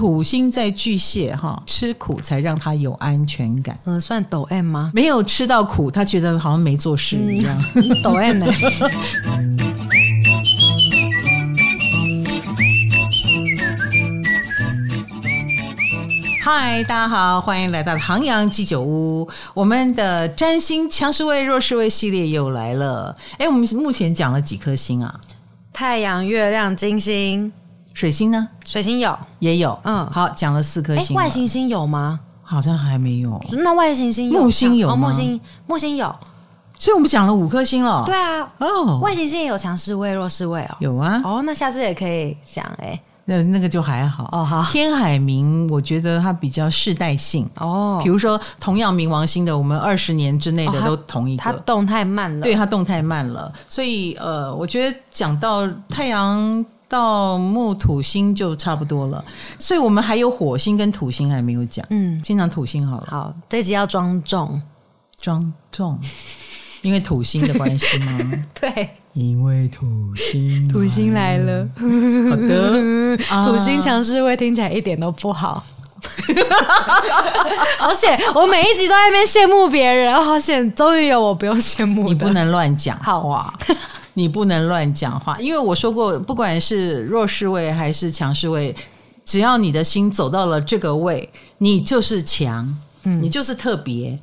土星在巨蟹哈，吃苦才让他有安全感。嗯，算抖 M 吗？没有吃到苦，他觉得好像没做事一样。嗯、抖 M 呢？嗨，大家好，欢迎来到唐阳鸡酒屋。我们的占星强势位、弱势位系列又来了。哎，我们目前讲了几颗星啊？太阳、月亮、金星。水星呢？水星有，也有。嗯，好，讲了四颗星。外行星有吗？好像还没有。那外行星木星有吗？木星木星有。所以我们讲了五颗星了。对啊。哦，外行星也有强势位、弱势位哦。有啊。哦，那下次也可以讲哎。那那个就还好哦。好，天海冥，我觉得它比较世代性哦。比如说，同样冥王星的，我们二十年之内的都同一个。它动太慢了。对，它动太慢了。所以呃，我觉得讲到太阳。到木土星就差不多了，所以我们还有火星跟土星还没有讲。嗯，先讲土星好了。好，这集要庄重，庄重，因为土星的关系吗？对，因为土星，土星来了。好的，土星强势位听起来一点都不好。而且我每一集都在那边羡慕别人，好险，终于有我不用羡慕。你不能乱讲好话。你不能乱讲话，因为我说过，不管是弱势位还是强势位，只要你的心走到了这个位，你就是强，嗯，你就是特别。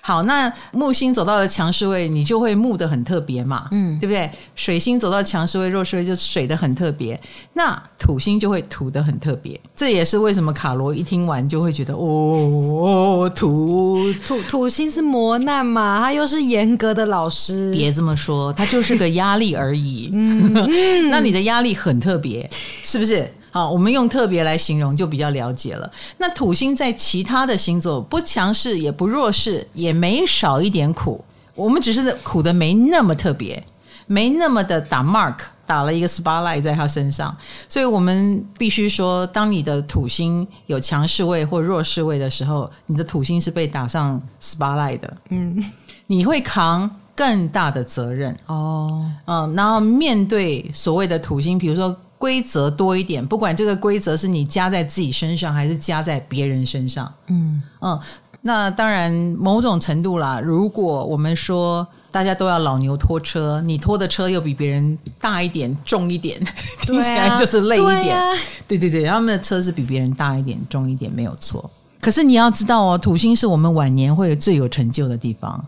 好，那木星走到了强势位，你就会木的很特别嘛，嗯，对不对？水星走到强势位、弱势位就水的很特别，那土星就会土的很特别。这也是为什么卡罗一听完就会觉得，哦，土土 土星是磨难嘛，他又是严格的老师，别这么说，他就是个压力而已。嗯，那你的压力很特别，是不是？好，我们用特别来形容就比较了解了。那土星在其他的星座不强势也不弱势，也没少一点苦。我们只是苦的没那么特别，没那么的打 mark，打了一个 spotlight 在他身上。所以我们必须说，当你的土星有强势位或弱势位的时候，你的土星是被打上 spotlight 的。嗯，你会扛更大的责任哦。嗯，然后面对所谓的土星，比如说。规则多一点，不管这个规则是你加在自己身上，还是加在别人身上，嗯嗯，那当然某种程度啦。如果我们说大家都要老牛拖车，你拖的车又比别人大一点、重一点，听起来就是累一点。对啊，对对对，他们的车是比别人大一点、重一点，没有错。可是你要知道哦，土星是我们晚年会最有成就的地方，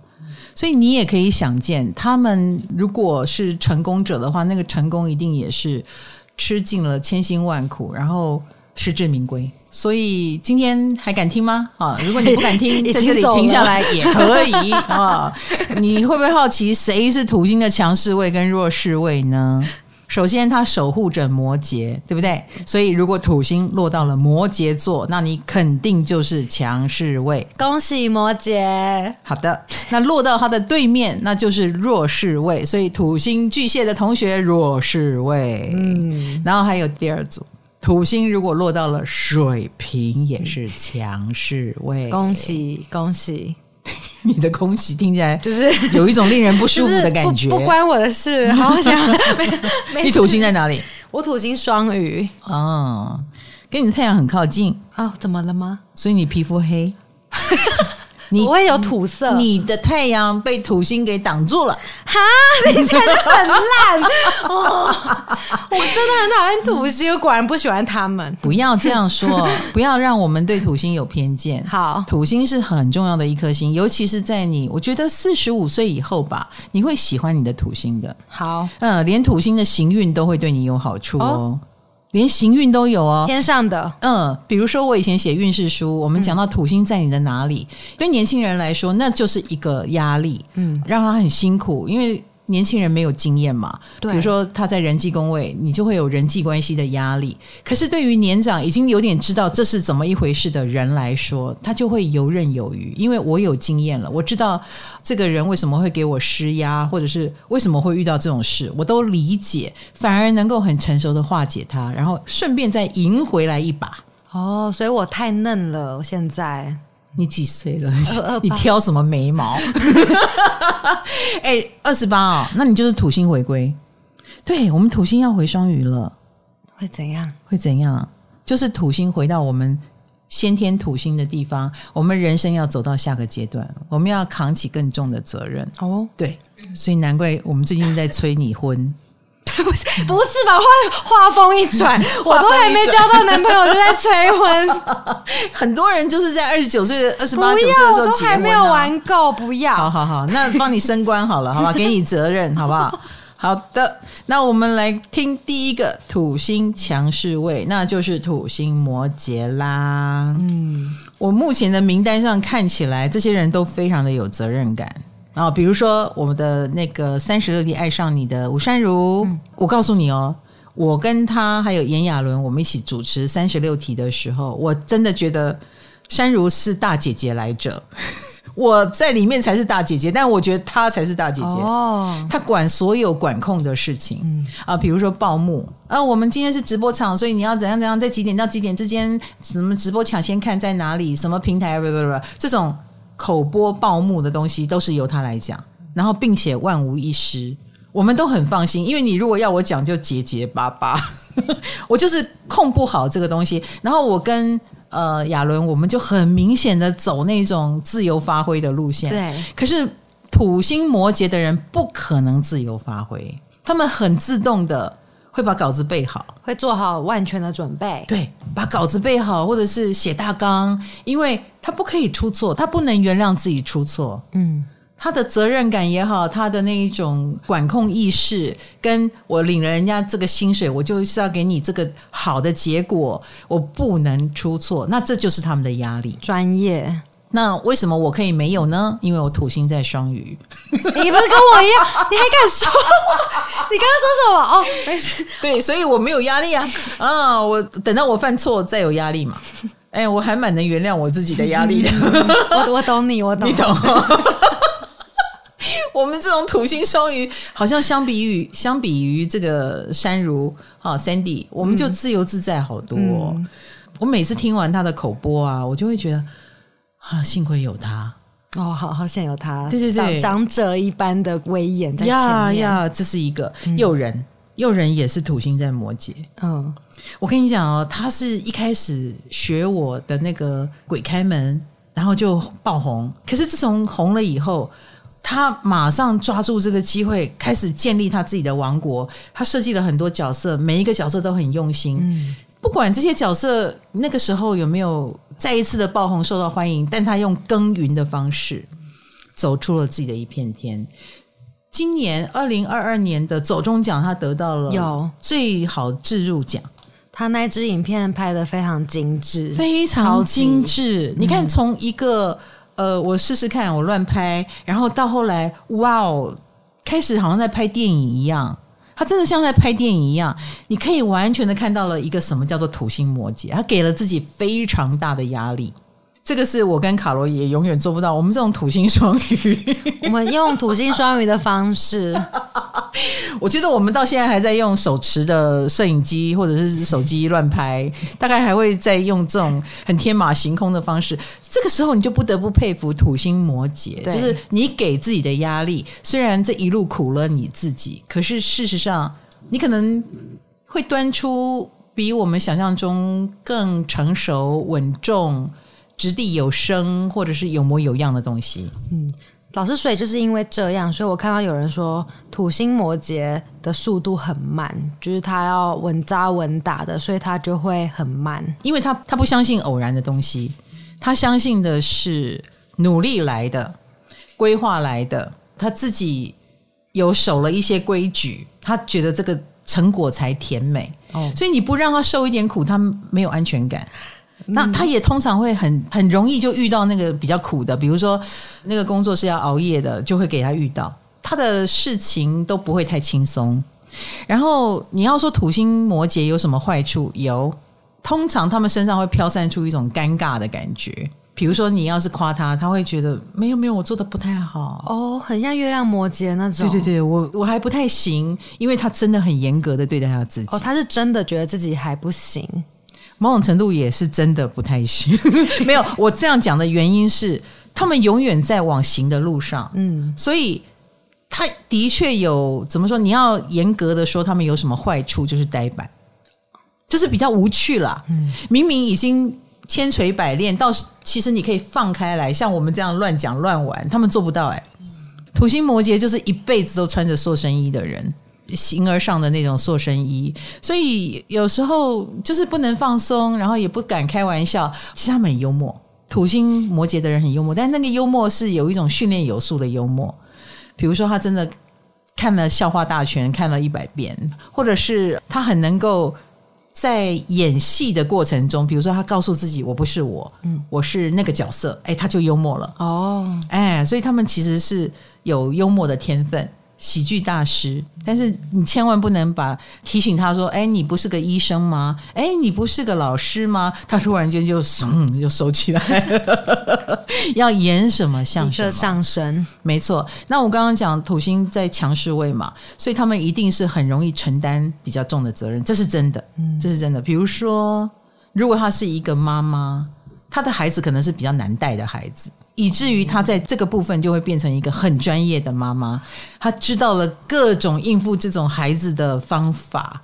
所以你也可以想见，他们如果是成功者的话，那个成功一定也是。吃尽了千辛万苦，然后实至名归。所以今天还敢听吗？啊，如果你不敢听，在这里停下来也可以啊。你会不会好奇谁是土星的强势位跟弱势位呢？首先，他守护着摩羯，对不对？所以，如果土星落到了摩羯座，那你肯定就是强势位。恭喜摩羯！好的，那落到他的对面，那就是弱势位。所以，土星巨蟹的同学弱势位。嗯，然后还有第二组，土星如果落到了水瓶，也是强势位。恭喜，恭喜！你的恭喜听起来就是有一种令人不舒服的感觉。不，不关我的事，好想。你土星在哪里？我土星双鱼。哦，跟你的太阳很靠近。哦，怎么了吗？所以你皮肤黑。你我也有土色，你的太阳被土星给挡住了，哈！你真的很烂哦！我真的很讨厌土星，我果然不喜欢他们。不要这样说，不要让我们对土星有偏见。好，土星是很重要的一颗星，尤其是在你，我觉得四十五岁以后吧，你会喜欢你的土星的。好，嗯，连土星的行运都会对你有好处哦。哦连行运都有哦，天上的，嗯，比如说我以前写运势书，我们讲到土星在你的哪里，嗯、对年轻人来说，那就是一个压力，嗯，让他很辛苦，因为。年轻人没有经验嘛，比如说他在人际工位，你就会有人际关系的压力。可是对于年长已经有点知道这是怎么一回事的人来说，他就会游刃有余，因为我有经验了，我知道这个人为什么会给我施压，或者是为什么会遇到这种事，我都理解，反而能够很成熟的化解它，然后顺便再赢回来一把。哦，所以我太嫩了，我现在。你几岁了？你挑什么眉毛？哎，二十八哦，那你就是土星回归。对，我们土星要回双鱼了，会怎样？会怎样？就是土星回到我们先天土星的地方，我们人生要走到下个阶段，我们要扛起更重的责任。哦，对，所以难怪我们最近在催你婚。不 是不是吧？话话锋一转，我都还没交到男朋友就在催婚。很多人就是在二十九岁、二十八九岁的时候都还没有玩够，不要。好好好，那帮你升官好了，好吧？给你责任，好不好？好的，那我们来听第一个土星强势位，那就是土星摩羯啦。嗯，我目前的名单上看起来，这些人都非常的有责任感。然后，比如说我们的那个三十六题爱上你的吴珊如，嗯、我告诉你哦，我跟他还有炎亚纶，我们一起主持三十六题的时候，我真的觉得珊如是大姐姐来着，我在里面才是大姐姐，但我觉得她才是大姐姐。哦，她管所有管控的事情、嗯、啊，比如说报幕啊，我们今天是直播场，所以你要怎样怎样，在几点到几点之间，什么直播抢先看在哪里，什么平台，不不不，这种。口播报幕的东西都是由他来讲，然后并且万无一失，我们都很放心。因为你如果要我讲，就结结巴巴，我就是控不好这个东西。然后我跟呃亚伦，我们就很明显的走那种自由发挥的路线。对，可是土星摩羯的人不可能自由发挥，他们很自动的。会把稿子背好，会做好万全的准备。对，把稿子背好，或者是写大纲，因为他不可以出错，他不能原谅自己出错。嗯，他的责任感也好，他的那一种管控意识，跟我领了人家这个薪水，我就是要给你这个好的结果，我不能出错。那这就是他们的压力，专业。那为什么我可以没有呢？因为我土星在双鱼。你不是跟我一样？你还敢说？你刚刚说什么？哦，没事。对，所以我没有压力啊。啊，我等到我犯错再有压力嘛。哎，我还蛮能原谅我自己的压力的。我我懂你，我懂你懂。我们这种土星双鱼，好像相比于相比于这个山如啊 Sandy，我们就自由自在好多。嗯、我每次听完他的口播啊，我就会觉得。啊，幸亏有他哦，好好像有他，对对对，长者一般的威严在前面呀呀，这是一个诱人，诱人也是土星在摩羯。嗯，我跟你讲哦，他是一开始学我的那个鬼开门，然后就爆红。可是自从红了以后，他马上抓住这个机会，开始建立他自己的王国。他设计了很多角色，每一个角色都很用心。嗯，不管这些角色那个时候有没有。再一次的爆红受到欢迎，但他用耕耘的方式走出了自己的一片天。今年二零二二年的走中奖，他得到了有最好置入奖。他那支影片拍的非常精致，非常精致。你看，从一个、嗯、呃，我试试看，我乱拍，然后到后来，哇哦，开始好像在拍电影一样。他真的像在拍电影一样，你可以完全的看到了一个什么叫做土星摩羯，他给了自己非常大的压力。这个是我跟卡罗也永远做不到。我们这种土星双鱼，我们用土星双鱼的方式。我觉得我们到现在还在用手持的摄影机或者是手机乱拍，大概还会再用这种很天马行空的方式。这个时候你就不得不佩服土星摩羯，就是你给自己的压力，虽然这一路苦了你自己，可是事实上你可能会端出比我们想象中更成熟稳重。掷地有声，或者是有模有样的东西。嗯，老师，所以就是因为这样，所以我看到有人说土星摩羯的速度很慢，就是他要稳扎稳打的，所以他就会很慢，因为他他不相信偶然的东西，他相信的是努力来的、规划来的，他自己有守了一些规矩，他觉得这个成果才甜美。哦，所以你不让他受一点苦，他没有安全感。那他也通常会很很容易就遇到那个比较苦的，比如说那个工作是要熬夜的，就会给他遇到。他的事情都不会太轻松。然后你要说土星摩羯有什么坏处？有，通常他们身上会飘散出一种尴尬的感觉。比如说你要是夸他，他会觉得没有没有，我做的不太好。哦，很像月亮摩羯那种。对对对，我我还不太行，因为他真的很严格的对待他自己。哦，他是真的觉得自己还不行。某种程度也是真的不太行，没有，我这样讲的原因是，他们永远在往行的路上，嗯，所以他的确有怎么说？你要严格的说，他们有什么坏处，就是呆板，就是比较无趣了。嗯，明明已经千锤百炼，到其实你可以放开来，像我们这样乱讲乱玩，他们做不到哎、欸。土星摩羯就是一辈子都穿着塑身衣的人，形而上的那种塑身衣，所以有时候就是不能放松，然后也不敢开玩笑。其实他们很幽默，土星摩羯的人很幽默，但那个幽默是有一种训练有素的幽默。比如说，他真的看了笑话大全，看了一百遍，或者是他很能够。在演戏的过程中，比如说他告诉自己我不是我，嗯，我是那个角色，哎，他就幽默了哦，哎，所以他们其实是有幽默的天分。喜剧大师，但是你千万不能把提醒他说：“哎，你不是个医生吗？哎，你不是个老师吗？”他突然间就怂，就收起来了。要演什么像什么上升，没错。那我刚刚讲土星在强势位嘛，所以他们一定是很容易承担比较重的责任，这是真的，这是真的。比如说，如果他是一个妈妈，他的孩子可能是比较难带的孩子。以至于他在这个部分就会变成一个很专业的妈妈，他知道了各种应付这种孩子的方法，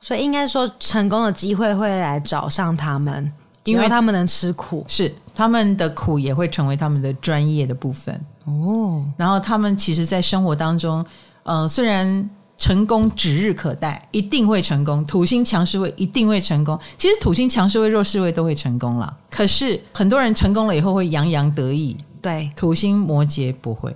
所以应该说成功的机会会来找上他们，因为他们能吃苦，是他们的苦也会成为他们的专业的部分哦。然后他们其实，在生活当中，呃，虽然。成功指日可待，一定会成功。土星强势位一定会成功。其实土星强势位、弱势位都会成功了。可是很多人成功了以后会洋洋得意，对，土星摩羯不会，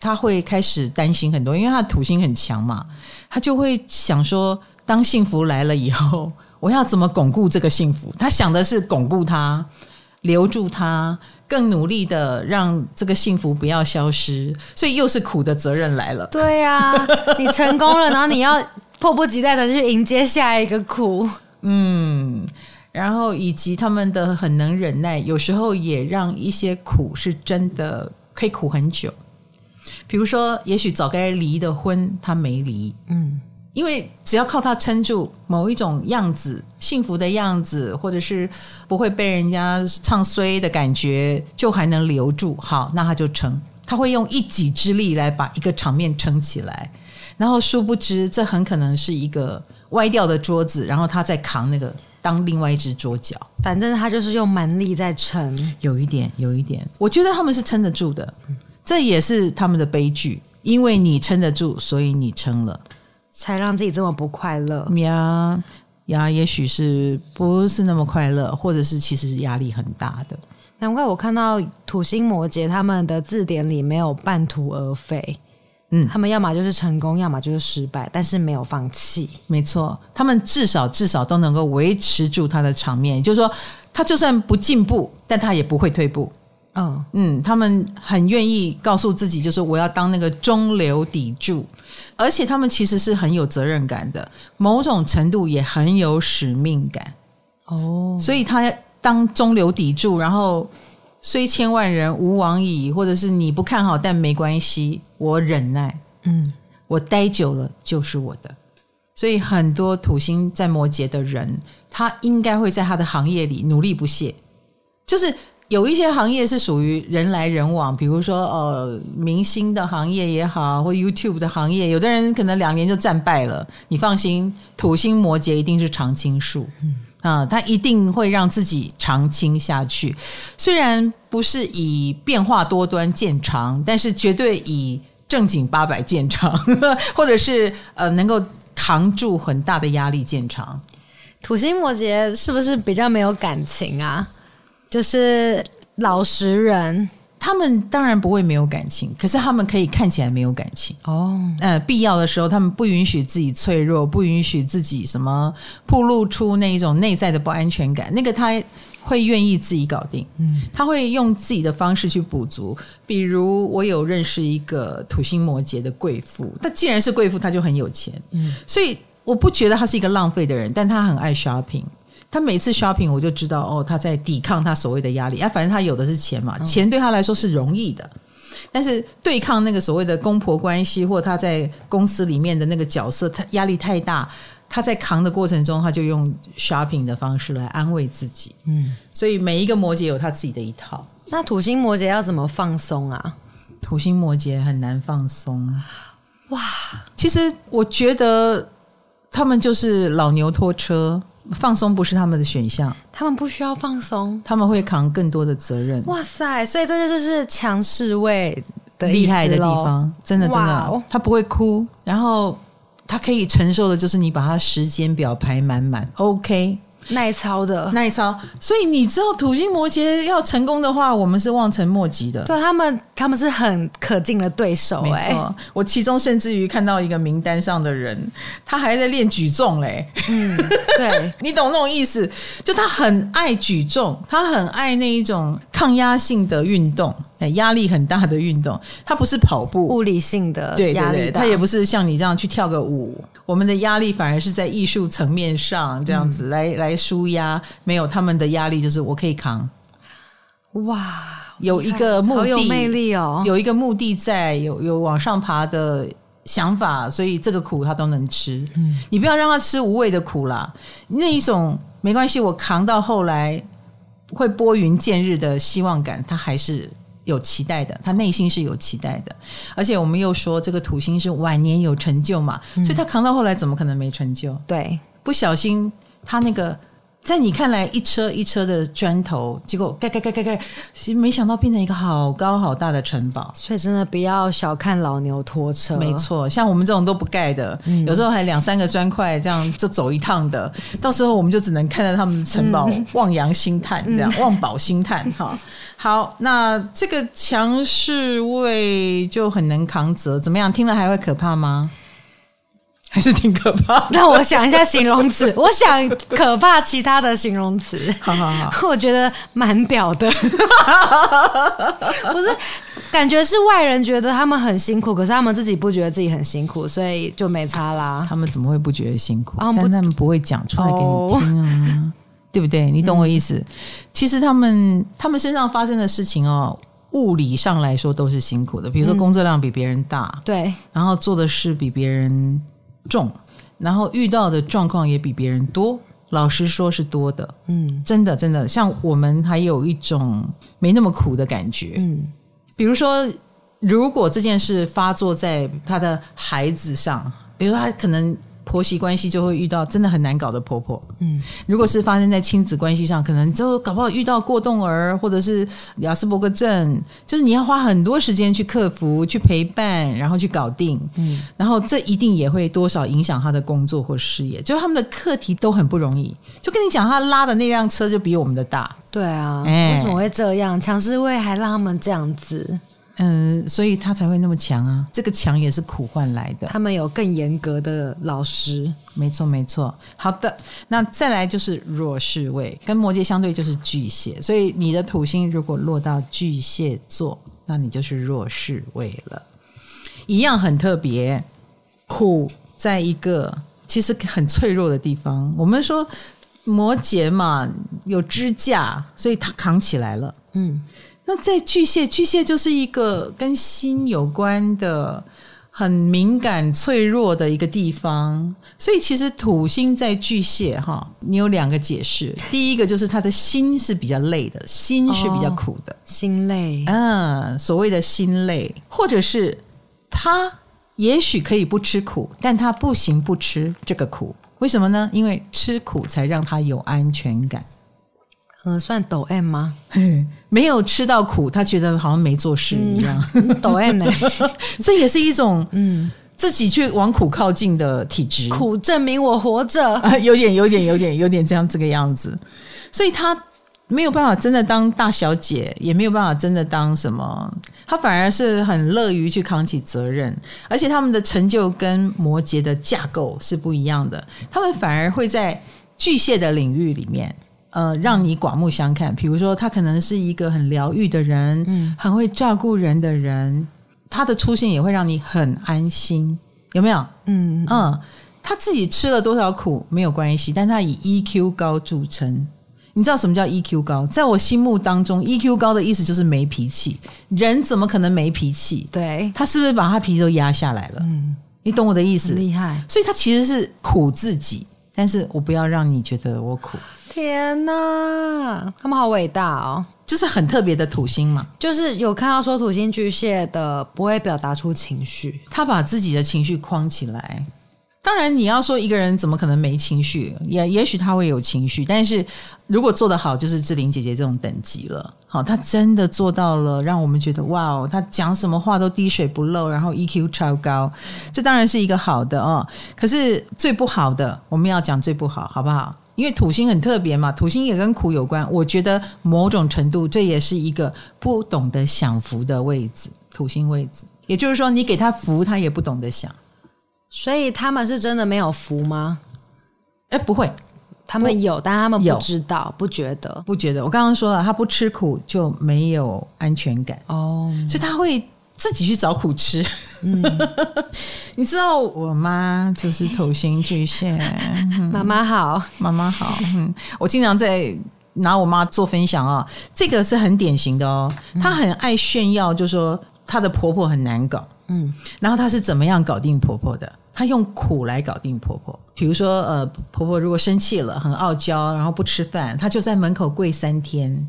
他会开始担心很多，因为他的土星很强嘛，他就会想说，当幸福来了以后，我要怎么巩固这个幸福？他想的是巩固它，留住他。更努力的让这个幸福不要消失，所以又是苦的责任来了。对呀、啊，你成功了，然后你要迫不及待的去迎接下一个苦。嗯，然后以及他们的很能忍耐，有时候也让一些苦是真的可以苦很久。比如说，也许早该离的婚，他没离。嗯。因为只要靠他撑住某一种样子，幸福的样子，或者是不会被人家唱衰的感觉，就还能留住。好，那他就撑，他会用一己之力来把一个场面撑起来。然后殊不知，这很可能是一个歪掉的桌子，然后他在扛那个当另外一只桌脚。反正他就是用蛮力在撑，有一点，有一点。我觉得他们是撑得住的，这也是他们的悲剧。因为你撑得住，所以你撑了。才让自己这么不快乐呀呀，也许是不是那么快乐，或者是其实是压力很大的。难怪我看到土星摩羯他们的字典里没有半途而废，嗯，他们要么就是成功，要么就是失败，但是没有放弃。没错，他们至少至少都能够维持住他的场面，也就是说，他就算不进步，但他也不会退步。嗯嗯，他们很愿意告诉自己，就是我要当那个中流砥柱，而且他们其实是很有责任感的，某种程度也很有使命感。哦，所以他当中流砥柱，然后虽千万人吾往矣，或者是你不看好，但没关系，我忍耐。嗯，我待久了就是我的。所以很多土星在摩羯的人，他应该会在他的行业里努力不懈，就是。有一些行业是属于人来人往，比如说呃，明星的行业也好，或 YouTube 的行业，有的人可能两年就战败了。你放心，土星摩羯一定是常青树，嗯啊，他一定会让自己常青下去。虽然不是以变化多端见长，但是绝对以正经八百见长，或者是呃能够扛住很大的压力见长。土星摩羯是不是比较没有感情啊？就是老实人，他们当然不会没有感情，可是他们可以看起来没有感情哦。呃，必要的时候，他们不允许自己脆弱，不允许自己什么暴露出那一种内在的不安全感。那个他会愿意自己搞定，嗯，他会用自己的方式去补足。比如我有认识一个土星摩羯的贵妇，她既然是贵妇，她就很有钱，嗯，所以我不觉得她是一个浪费的人，但她很爱 shopping。他每次 shopping，我就知道哦，他在抵抗他所谓的压力。啊，反正他有的是钱嘛，钱对他来说是容易的。但是对抗那个所谓的公婆关系，或他在公司里面的那个角色，他压力太大。他在扛的过程中，他就用 shopping 的方式来安慰自己。嗯，所以每一个摩羯有他自己的一套。那土星摩羯要怎么放松啊？土星摩羯很难放松。哇，其实我觉得他们就是老牛拖车。放松不是他们的选项，他们不需要放松，他们会扛更多的责任。哇塞！所以这就是强势位的厉害的地方，真的真的，他不会哭，然后他可以承受的就是你把他时间表排满满，OK。耐操的耐操，所以你知道土星摩羯要成功的话，我们是望尘莫及的。对他们，他们是很可敬的对手、欸。没错，我其中甚至于看到一个名单上的人，他还在练举重嘞。嗯，对，你懂那种意思？就他很爱举重，他很爱那一种抗压性的运动，哎，压力很大的运动。它不是跑步，物理性的压力，对对对，他也不是像你这样去跳个舞。我们的压力反而是在艺术层面上这样子来、嗯、来舒压，没有他们的压力就是我可以扛。哇，有一个目的，有魅力哦，有一个目的在，有有往上爬的想法，所以这个苦他都能吃。嗯，你不要让他吃无谓的苦啦，那一种没关系，我扛到后来会拨云见日的希望感，他还是。有期待的，他内心是有期待的，而且我们又说这个土星是晚年有成就嘛，嗯、所以他扛到后来怎么可能没成就？对，不小心他那个。在你看来，一车一车的砖头，结果盖盖盖盖盖，其实没想到变成一个好高好大的城堡。所以真的不要小看老牛拖车。没错，像我们这种都不盖的，嗯、有时候还两三个砖块这样就走一趟的，到时候我们就只能看到他们的城堡望洋兴叹，嗯、这样望宝兴叹。哈，好，那这个强势位就很能扛责，怎么样？听了还会可怕吗？还是挺可怕。让我想一下形容词，我想可怕其他的形容词。好好好，我觉得蛮屌的。不是，感觉是外人觉得他们很辛苦，可是他们自己不觉得自己很辛苦，所以就没差啦。他们怎么会不觉得辛苦？但他们不会讲出来给你听啊，哦、对不对？你懂我意思？嗯、其实他们他们身上发生的事情哦，物理上来说都是辛苦的。比如说工作量比别人大，嗯、对，然后做的事比别人。重，然后遇到的状况也比别人多，老实说是多的，嗯，真的真的，像我们还有一种没那么苦的感觉，嗯，比如说，如果这件事发作在他的孩子上，比如他可能。婆媳关系就会遇到真的很难搞的婆婆，嗯，如果是发生在亲子关系上，可能就搞不好遇到过动儿或者是亚斯伯格症，就是你要花很多时间去克服、去陪伴，然后去搞定，嗯，然后这一定也会多少影响他的工作或事业，就是他们的课题都很不容易。就跟你讲，他拉的那辆车就比我们的大，对啊，欸、为什么会这样？强势位还让他们这样子。嗯，所以他才会那么强啊！这个强也是苦换来的。他们有更严格的老师，没错没错。好的，那再来就是弱势位，跟摩羯相对就是巨蟹。所以你的土星如果落到巨蟹座，那你就是弱势位了。一样很特别，苦在一个其实很脆弱的地方。我们说摩羯嘛，有支架，所以他扛起来了。嗯。那在巨蟹，巨蟹就是一个跟心有关的、很敏感、脆弱的一个地方。所以其实土星在巨蟹哈，你有两个解释。第一个就是他的心是比较累的，心是比较苦的，哦、心累。嗯，所谓的心累，或者是他也许可以不吃苦，但他不行不吃这个苦。为什么呢？因为吃苦才让他有安全感。呃，算抖 M 吗？没有吃到苦，他觉得好像没做事一样。嗯、抖 M 呢？这也是一种嗯，自己去往苦靠近的体质。苦证明我活着，啊，有点，有点，有点，有点这样这个样子。所以他没有办法真的当大小姐，也没有办法真的当什么。他反而是很乐于去扛起责任，而且他们的成就跟摩羯的架构是不一样的。他们反而会在巨蟹的领域里面。呃，让你刮目相看。比如说，他可能是一个很疗愈的人，嗯，很会照顾人的人，他的出现也会让你很安心，有没有？嗯嗯，他自己吃了多少苦没有关系，但他以 EQ 高著称。你知道什么叫 EQ 高？在我心目当中，EQ 高的意思就是没脾气。人怎么可能没脾气？对，他是不是把他脾气都压下来了？嗯，你懂我的意思？厉害。所以他其实是苦自己，但是我不要让你觉得我苦。天呐，他们好伟大哦！就是很特别的土星嘛，就是有看到说土星巨蟹的不会表达出情绪，他把自己的情绪框起来，当然，你要说一个人怎么可能没情绪？也也许他会有情绪，但是如果做得好，就是志玲姐姐这种等级了。好，她真的做到了，让我们觉得哇哦，她讲什么话都滴水不漏，然后 EQ 超高，这当然是一个好的哦。可是最不好的，我们要讲最不好，好不好？因为土星很特别嘛，土星也跟苦有关。我觉得某种程度，这也是一个不懂得享福的位置，土星位置。也就是说，你给他福，他也不懂得享。所以他们是真的没有福吗？哎，不会，他们有，但他们不知道，不觉得，不觉得。我刚刚说了，他不吃苦就没有安全感哦，所以他会自己去找苦吃。嗯，你知道我妈就是土星巨蟹，妈妈好，妈妈好。嗯，我经常在拿我妈做分享啊，这个是很典型的哦。她很爱炫耀，就说她的婆婆很难搞。嗯，然后她是怎么样搞定婆婆的？她用苦来搞定婆婆。比如说，呃，婆婆如果生气了，很傲娇，然后不吃饭，她就在门口跪三天，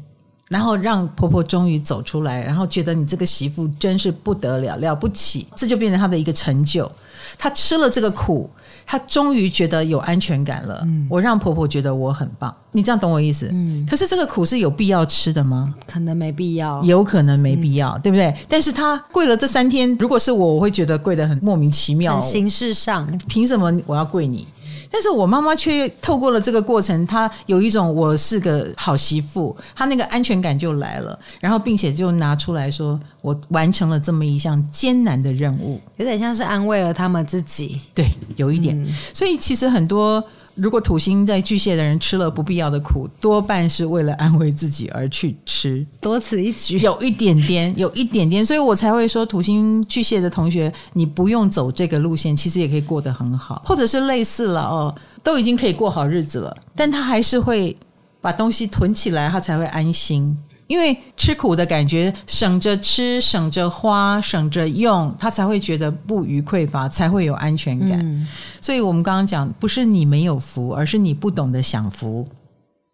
然后让婆婆终于走出来，然后觉得你这个媳妇真是不得了，了不起，这就变成她的一个成就。她吃了这个苦。她终于觉得有安全感了。嗯，我让婆婆觉得我很棒，你这样懂我意思？嗯。可是这个苦是有必要吃的吗？可能没必要，有可能没必要，嗯、对不对？但是她跪了这三天，如果是我，我会觉得跪得很莫名其妙。形式上，凭什么我要跪你？但是我妈妈却透过了这个过程，她有一种我是个好媳妇，她那个安全感就来了，然后并且就拿出来说，我完成了这么一项艰难的任务，有点像是安慰了他们自己，对，有一点。嗯、所以其实很多。如果土星在巨蟹的人吃了不必要的苦，多半是为了安慰自己而去吃。多此一举，有一点点，有一点点，所以我才会说土星巨蟹的同学，你不用走这个路线，其实也可以过得很好，或者是类似了哦，都已经可以过好日子了，但他还是会把东西囤起来，他才会安心。因为吃苦的感觉，省着吃，省着花，省着用，他才会觉得不虞匮乏，才会有安全感。嗯、所以，我们刚刚讲，不是你没有福，而是你不懂得享福。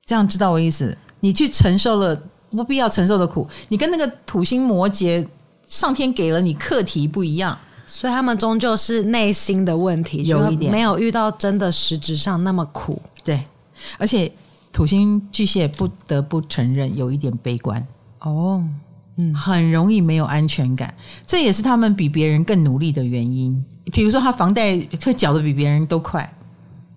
这样知道我意思？你去承受了不必要承受的苦，你跟那个土星摩羯，上天给了你课题不一样，所以他们终究是内心的问题，有一点没有遇到真的实质上那么苦。对，而且。土星巨蟹不得不承认有一点悲观哦，嗯，很容易没有安全感，这也是他们比别人更努力的原因。比如说，他房贷会缴的比别人都快，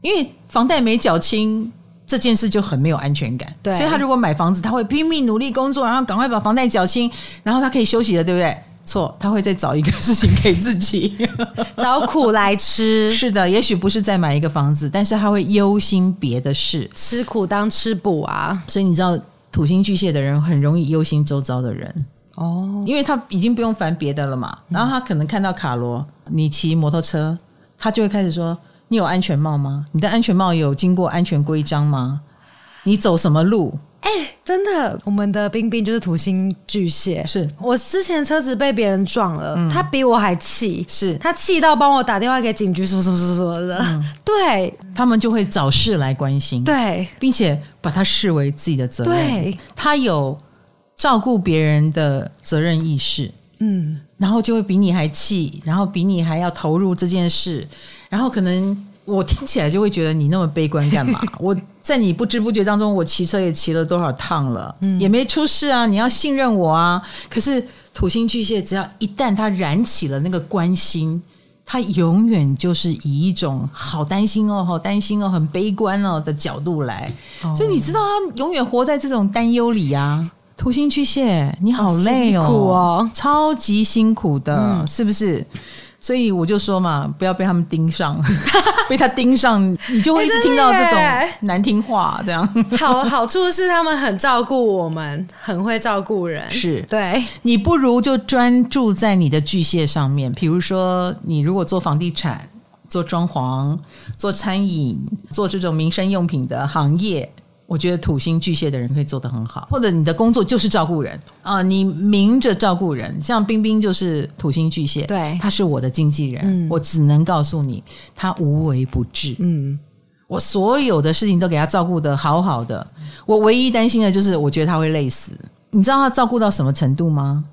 因为房贷没缴清这件事就很没有安全感。对，所以他如果买房子，他会拼命努力工作，然后赶快把房贷缴清，然后他可以休息了，对不对？错，他会再找一个事情给自己，找苦来吃。是的，也许不是再买一个房子，但是他会忧心别的事，吃苦当吃补啊。所以你知道，土星巨蟹的人很容易忧心周遭的人哦，因为他已经不用烦别的了嘛。然后他可能看到卡罗，你骑摩托车，他就会开始说：“你有安全帽吗？你的安全帽有经过安全规章吗？你走什么路？”哎、欸，真的，我们的冰冰就是土星巨蟹。是。我之前车子被别人撞了，嗯、他比我还气，是。他气到帮我打电话给警局，什么什么什么的。嗯、对，他们就会找事来关心，对，并且把他视为自己的责任。对，他有照顾别人的责任意识，嗯，然后就会比你还气，然后比你还要投入这件事，然后可能。我听起来就会觉得你那么悲观干嘛？我在你不知不觉当中，我骑车也骑了多少趟了，嗯，也没出事啊！你要信任我啊！可是土星巨蟹，只要一旦他燃起了那个关心，他永远就是以一种好担心哦、好担心哦、很悲观哦的角度来，哦、所以你知道他永远活在这种担忧里啊！土星巨蟹，你好累哦，辛苦哦，超级辛苦的，嗯、是不是？所以我就说嘛，不要被他们盯上，被他盯上，你就会一直听到这种难听话。这样好好处是他们很照顾我们，很会照顾人。是对，你不如就专注在你的巨蟹上面。比如说，你如果做房地产、做装潢、做餐饮、做这种民生用品的行业。我觉得土星巨蟹的人可以做得很好，或者你的工作就是照顾人。啊、呃，你明着照顾人，像冰冰就是土星巨蟹，对，他是我的经纪人，嗯、我只能告诉你，他无微不至，嗯，我所有的事情都给他照顾得好好的，我唯一担心的就是，我觉得他会累死。你知道他照顾到什么程度吗？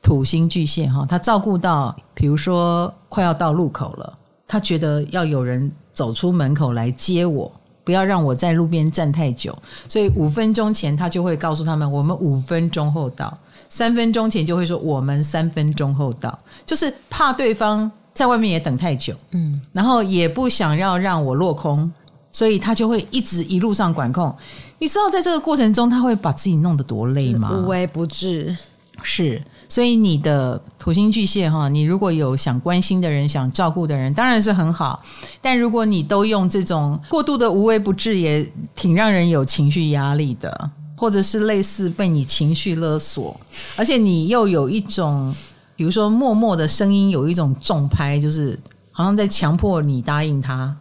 土星巨蟹哈，他照顾到，比如说快要到路口了。他觉得要有人走出门口来接我，不要让我在路边站太久，所以五分钟前他就会告诉他们，我们五分钟后到。三分钟前就会说我们三分钟后到，就是怕对方在外面也等太久，嗯，然后也不想要让我落空，所以他就会一直一路上管控。你知道在这个过程中他会把自己弄得多累吗？无微不至，是。所以你的土星巨蟹哈，你如果有想关心的人、想照顾的人，当然是很好。但如果你都用这种过度的无微不至，也挺让人有情绪压力的。或者是类似被你情绪勒索，而且你又有一种，比如说默默的声音，有一种重拍，就是好像在强迫你答应他。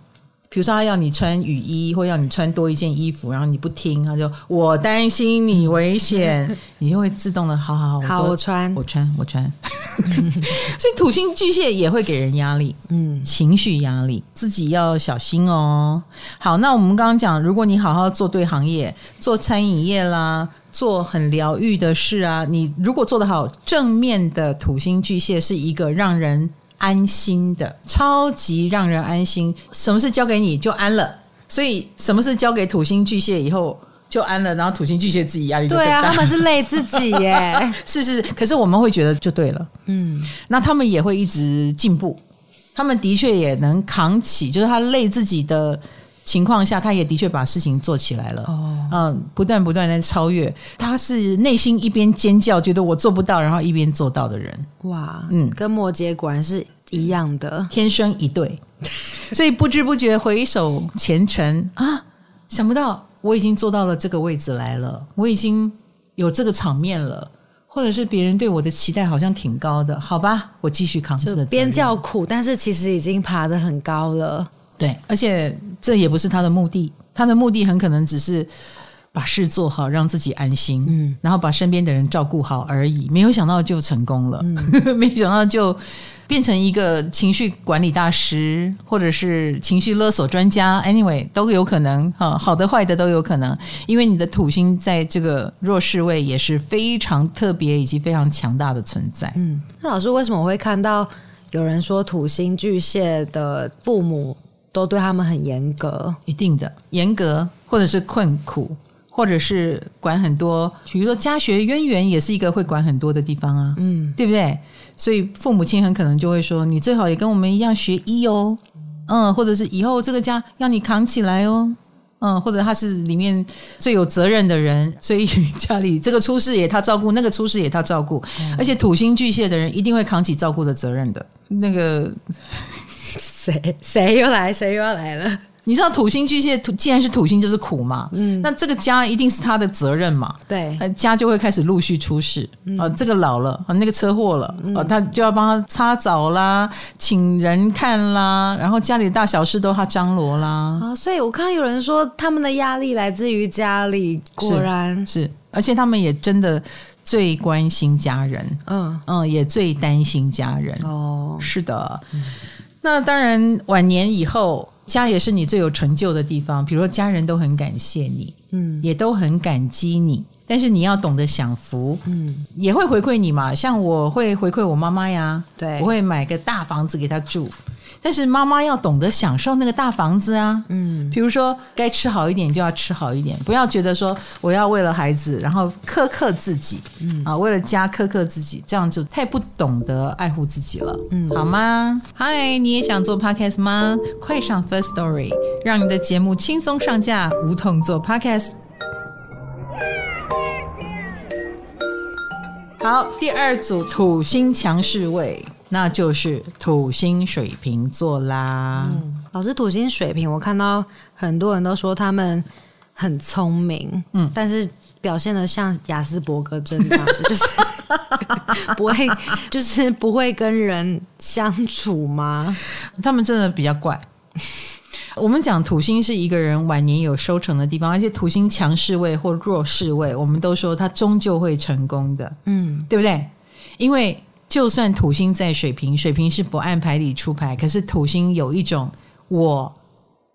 比如说他要你穿雨衣，或要你穿多一件衣服，然后你不听，他就我担心你危险，你就会自动的好好好，好我穿我穿我穿。所以土星巨蟹也会给人压力，嗯，情绪压力，自己要小心哦。好，那我们刚刚讲，如果你好好做对行业，做餐饮业啦，做很疗愈的事啊，你如果做得好，正面的土星巨蟹是一个让人。安心的，超级让人安心。什么事交给你就安了，所以什么事交给土星巨蟹以后就安了，然后土星巨蟹自己压力就大。对啊，他们是累自己耶，是是。可是我们会觉得就对了，嗯，那他们也会一直进步，他们的确也能扛起，就是他累自己的。情况下，他也的确把事情做起来了。哦，嗯，不断不断在超越，他是内心一边尖叫，觉得我做不到，然后一边做到的人。哇，嗯，跟摩羯果然是一样的，天生一对。所以不知不觉回首前程啊，想不到我已经做到了这个位置来了，我已经有这个场面了，或者是别人对我的期待好像挺高的，好吧，我继续扛这个。边叫苦，但是其实已经爬得很高了。对，而且这也不是他的目的，他的目的很可能只是把事做好，让自己安心，嗯，然后把身边的人照顾好而已。没有想到就成功了，嗯、没想到就变成一个情绪管理大师，或者是情绪勒索专家。Anyway，都有可能哈，好的坏的都有可能，因为你的土星在这个弱势位也是非常特别以及非常强大的存在。嗯，那老师为什么我会看到有人说土星巨蟹的父母？都对他们很严格，一定的严格，或者是困苦，或者是管很多。比如说家学渊源也是一个会管很多的地方啊，嗯，对不对？所以父母亲很可能就会说：“你最好也跟我们一样学医哦，嗯，或者是以后这个家要你扛起来哦，嗯，或者他是里面最有责任的人，所以家里这个出事也他照顾，那个出事也他照顾，嗯，而且土星巨蟹的人一定会扛起照顾的责任的，那个。” 谁谁又来？谁又要来了？你知道土星巨蟹土，既然是土星，就是苦嘛。嗯，那这个家一定是他的责任嘛。对，家就会开始陆续出事。嗯、啊，这个老了，啊，那个车祸了，嗯、啊，他就要帮他擦澡啦，请人看啦，然后家里的大小事都他张罗啦。啊，所以我看到有人说他们的压力来自于家里，果然是，是，而且他们也真的最关心家人。嗯嗯，也最担心家人。哦，是的。嗯那当然，晚年以后，家也是你最有成就的地方。比如说，家人都很感谢你，嗯，也都很感激你。但是你要懂得享福，嗯，也会回馈你嘛。像我会回馈我妈妈呀，对，我会买个大房子给她住。但是妈妈要懂得享受那个大房子啊，嗯，比如说该吃好一点就要吃好一点，不要觉得说我要为了孩子然后苛刻自己，嗯啊，为了家苛刻自己，这样就太不懂得爱护自己了，嗯，好吗？嗨，你也想做 podcast 吗？快上 First Story，让你的节目轻松上架，无痛做 podcast。好，第二组土星强势位。那就是土星水瓶座啦。嗯，老师，土星水瓶，我看到很多人都说他们很聪明，嗯，但是表现的像雅斯伯格症这样子，就是 不会，就是不会跟人相处吗？他们真的比较怪。我们讲土星是一个人晚年有收成的地方，而且土星强势位或弱势位，我们都说他终究会成功的，嗯，对不对？因为就算土星在水瓶，水瓶是不按牌理出牌，可是土星有一种，我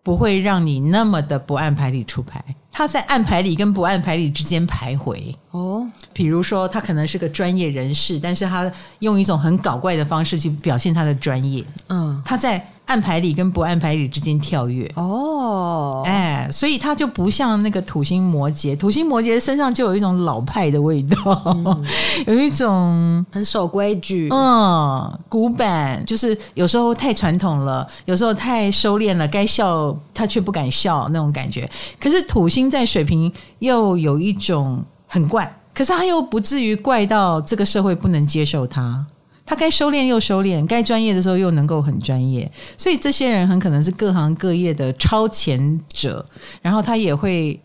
不会让你那么的不按牌理出牌，他在按牌理跟不按牌理之间徘徊。哦，比如说他可能是个专业人士，但是他用一种很搞怪的方式去表现他的专业。嗯，他在。按牌理跟不按牌理之间跳跃哦，哎，所以他就不像那个土星摩羯，土星摩羯身上就有一种老派的味道，嗯、有一种很守规矩，嗯，古板，就是有时候太传统了，有时候太收敛了，该笑他却不敢笑那种感觉。可是土星在水瓶又有一种很怪，可是他又不至于怪到这个社会不能接受他。他该收敛又收敛，该专业的时候又能够很专业，所以这些人很可能是各行各业的超前者，然后他也会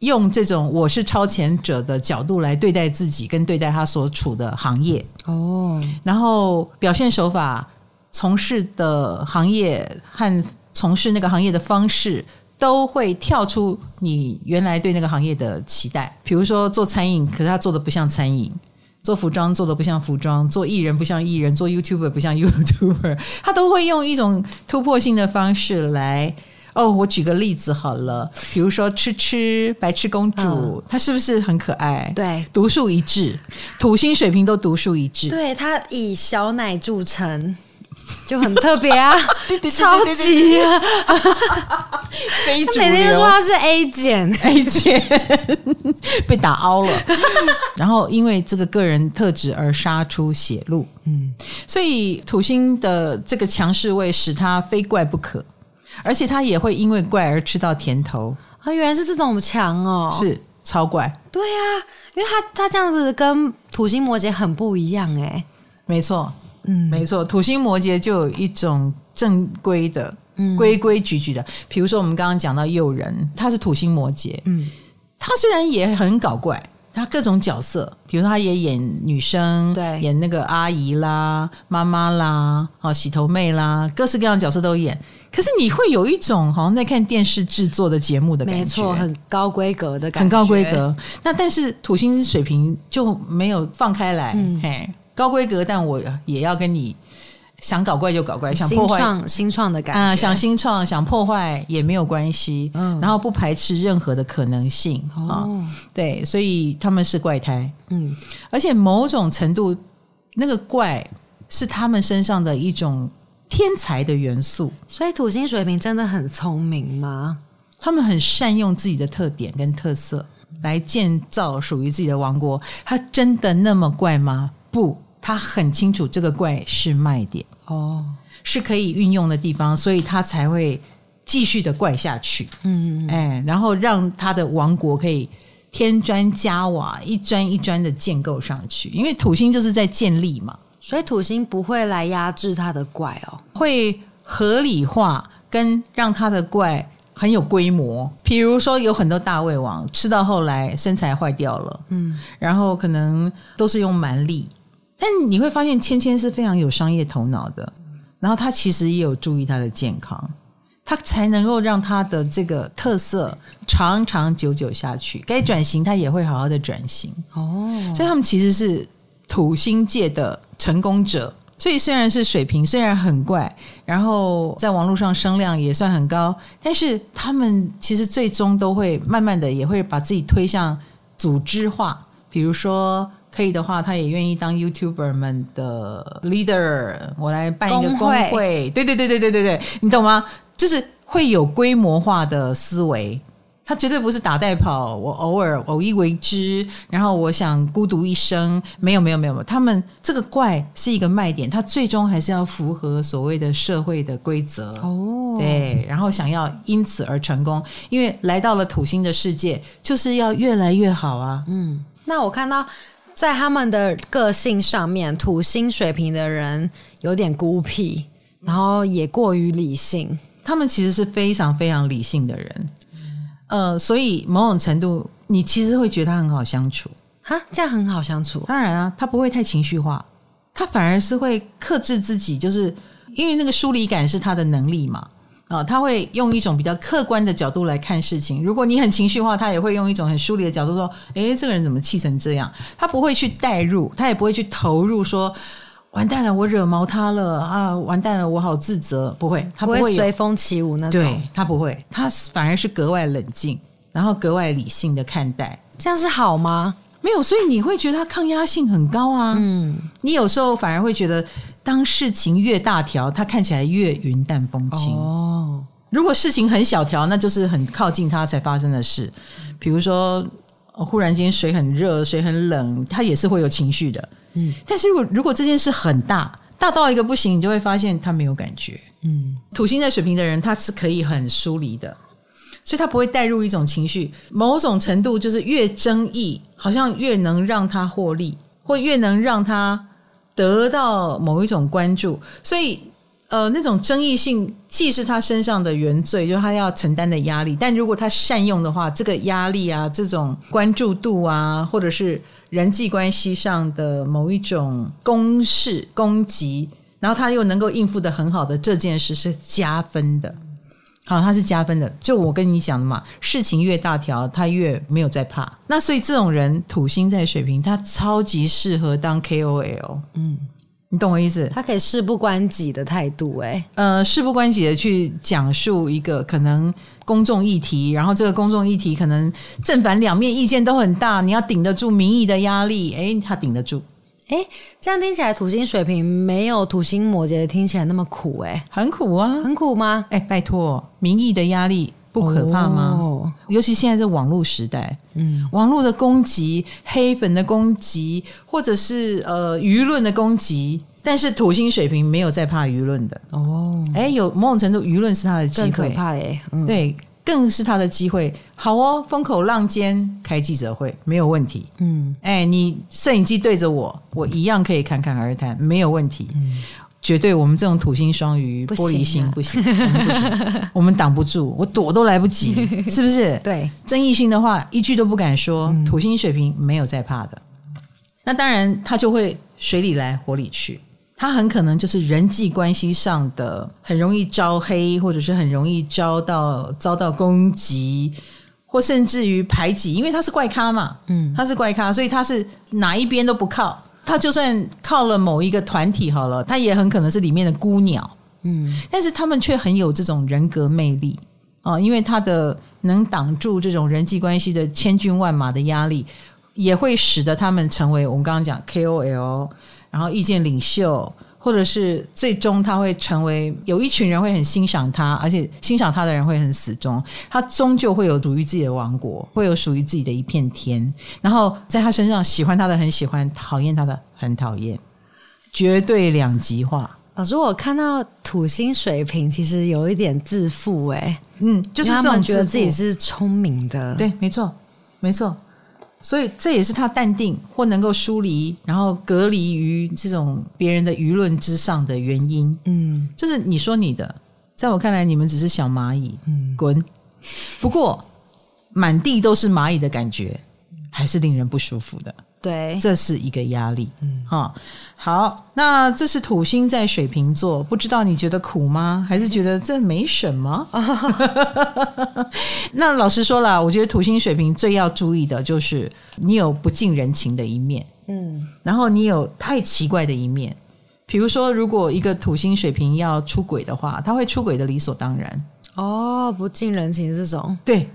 用这种我是超前者的角度来对待自己，跟对待他所处的行业哦，然后表现手法、从事的行业和从事那个行业的方式，都会跳出你原来对那个行业的期待。比如说做餐饮，可是他做的不像餐饮。做服装做的不像服装，做艺人不像艺人，做 YouTuber 不像 YouTuber，他都会用一种突破性的方式来。哦，我举个例子好了，比如说吃吃白痴公主，她、嗯、是不是很可爱？对，独树一帜，土星水平都独树一帜。对，她以小奶著称。就很特别啊，超级啊！非主流，他每天都说他是 A 减，A 减被打凹了。然后因为这个个人特质而杀出血路，嗯，所以土星的这个强势位使他非怪不可，而且他也会因为怪而吃到甜头。啊！原来是这种强哦，是超怪，对啊，因为他他这样子跟土星摩羯很不一样哎，没错。嗯，没错，土星摩羯就有一种正规的、规规矩矩的。比如说，我们刚刚讲到诱人，他是土星摩羯，嗯，他虽然也很搞怪，他各种角色，比如说他也演女生，对，演那个阿姨啦、妈妈啦、哦洗头妹啦，各式各样的角色都演。可是你会有一种好像在看电视制作的节目的感觉，没错，很高规格的感觉，很高规格。那但是土星水瓶就没有放开来，嗯、嘿。高规格，但我也要跟你想搞怪就搞怪，想破坏新创的感觉，啊，想新创想破坏也没有关系，嗯，然后不排斥任何的可能性啊，对，所以他们是怪胎，嗯，而且某种程度那个怪是他们身上的一种天才的元素，所以土星水瓶真的很聪明吗？他们很善用自己的特点跟特色来建造属于自己的王国，他真的那么怪吗？不。他很清楚这个怪是卖点哦，是可以运用的地方，所以他才会继续的怪下去。嗯，哎，然后让他的王国可以添砖加瓦，一砖一砖的建构上去。因为土星就是在建立嘛，所以土星不会来压制他的怪哦，会合理化跟让他的怪很有规模。比如说有很多大胃王吃到后来身材坏掉了，嗯，然后可能都是用蛮力。但你会发现，芊芊是非常有商业头脑的，然后他其实也有注意他的健康，他才能够让他的这个特色长长久久下去。该转型，他也会好好的转型。哦，所以他们其实是土星界的成功者。所以虽然是水平，虽然很怪，然后在网络上声量也算很高，但是他们其实最终都会慢慢的也会把自己推向组织化，比如说。可以的话，他也愿意当 YouTuber 们的 leader。我来办一个工会，对对对对对对对，你懂吗？就是会有规模化的思维，他绝对不是打带跑。我偶尔偶一为之，然后我想孤独一生，没有没有没有，他们这个怪是一个卖点，他最终还是要符合所谓的社会的规则哦。对，然后想要因此而成功，因为来到了土星的世界，就是要越来越好啊。嗯，那我看到。在他们的个性上面，土星水平的人有点孤僻，然后也过于理性。他们其实是非常非常理性的人，呃，所以某种程度，你其实会觉得他很好相处。哈，这样很好相处？当然啊，他不会太情绪化，他反而是会克制自己，就是因为那个疏离感是他的能力嘛。啊、哦，他会用一种比较客观的角度来看事情。如果你很情绪化，他也会用一种很疏离的角度说：“诶，这个人怎么气成这样？”他不会去代入，他也不会去投入，说：“完蛋了，我惹毛他了啊！完蛋了，我好自责。”不会，他不会，不会随风起舞那种。对，他不会，他反而是格外冷静，然后格外理性的看待。这样是好吗？没有，所以你会觉得他抗压性很高啊。嗯，你有时候反而会觉得。当事情越大条，他看起来越云淡风轻。哦，如果事情很小条，那就是很靠近他才发生的事。比如说，忽然间水很热，水很冷，他也是会有情绪的。嗯，但是如果如果这件事很大，大到一个不行，你就会发现他没有感觉。嗯，土星在水瓶的人，他是可以很疏离的，所以他不会带入一种情绪。某种程度就是越争议，好像越能让他获利，或越能让他得到某一种关注。所以，呃，那种争议性既是他身上的原罪，就是他要承担的压力。但如果他善用的话，这个压力啊，这种关注度啊，或者是人际关系上的某一种攻势、攻击。然后他又能够应付得很好的这件事是加分的，好，他是加分的。就我跟你讲的嘛，事情越大条，他越没有在怕。那所以这种人土星在水瓶，他超级适合当 KOL。嗯，你懂我意思？他可以事不关己的态度，诶呃，事不关己的去讲述一个可能公众议题，然后这个公众议题可能正反两面意见都很大，你要顶得住民意的压力，诶，他顶得住。哎，这样听起来土星水平没有土星摩羯听起来那么苦哎，很苦啊，很苦吗？哎，拜托，民意的压力不可怕吗？哦、尤其现在是网络时代，嗯，网络的攻击、黑粉的攻击，或者是呃舆论的攻击，但是土星水平没有在怕舆论的哦。哎，有某种程度，舆论是他的机会，更可怕哎，嗯、对。更是他的机会，好哦，风口浪尖开记者会没有问题。嗯，哎，你摄影机对着我，我一样可以侃侃而谈，没有问题。嗯，绝对，我们这种土星双鱼、玻璃心不行，不行，我们挡不住，我躲都来不及，是不是？对，争议性的话一句都不敢说。土星水瓶没有在怕的，那当然他就会水里来火里去。他很可能就是人际关系上的很容易招黑，或者是很容易遭到遭到攻击，或甚至于排挤，因为他是怪咖嘛，嗯，他是怪咖，所以他是哪一边都不靠。他就算靠了某一个团体好了，他也很可能是里面的孤鸟，嗯，但是他们却很有这种人格魅力啊，因为他的能挡住这种人际关系的千军万马的压力，也会使得他们成为我们刚刚讲 KOL。然后意见领袖，或者是最终他会成为有一群人会很欣赏他，而且欣赏他的人会很死忠，他终究会有属于自己的王国，会有属于自己的一片天。然后在他身上，喜欢他的很喜欢，讨厌他的很讨厌，绝对两极化。老师，我看到土星水瓶其实有一点自负，哎，嗯，就是这种觉得自己是聪明的，对，没错，没错。所以这也是他淡定或能够疏离，然后隔离于这种别人的舆论之上的原因。嗯，就是你说你的，在我看来，你们只是小蚂蚁，嗯，滚。不过满地都是蚂蚁的感觉，还是令人不舒服的。对，这是一个压力。嗯，哈，好，那这是土星在水瓶座，不知道你觉得苦吗？还是觉得这没什么？那老实说了，我觉得土星水瓶最要注意的就是你有不近人情的一面，嗯，然后你有太奇怪的一面。比如说，如果一个土星水瓶要出轨的话，他会出轨的理所当然。哦，不近人情这种，对。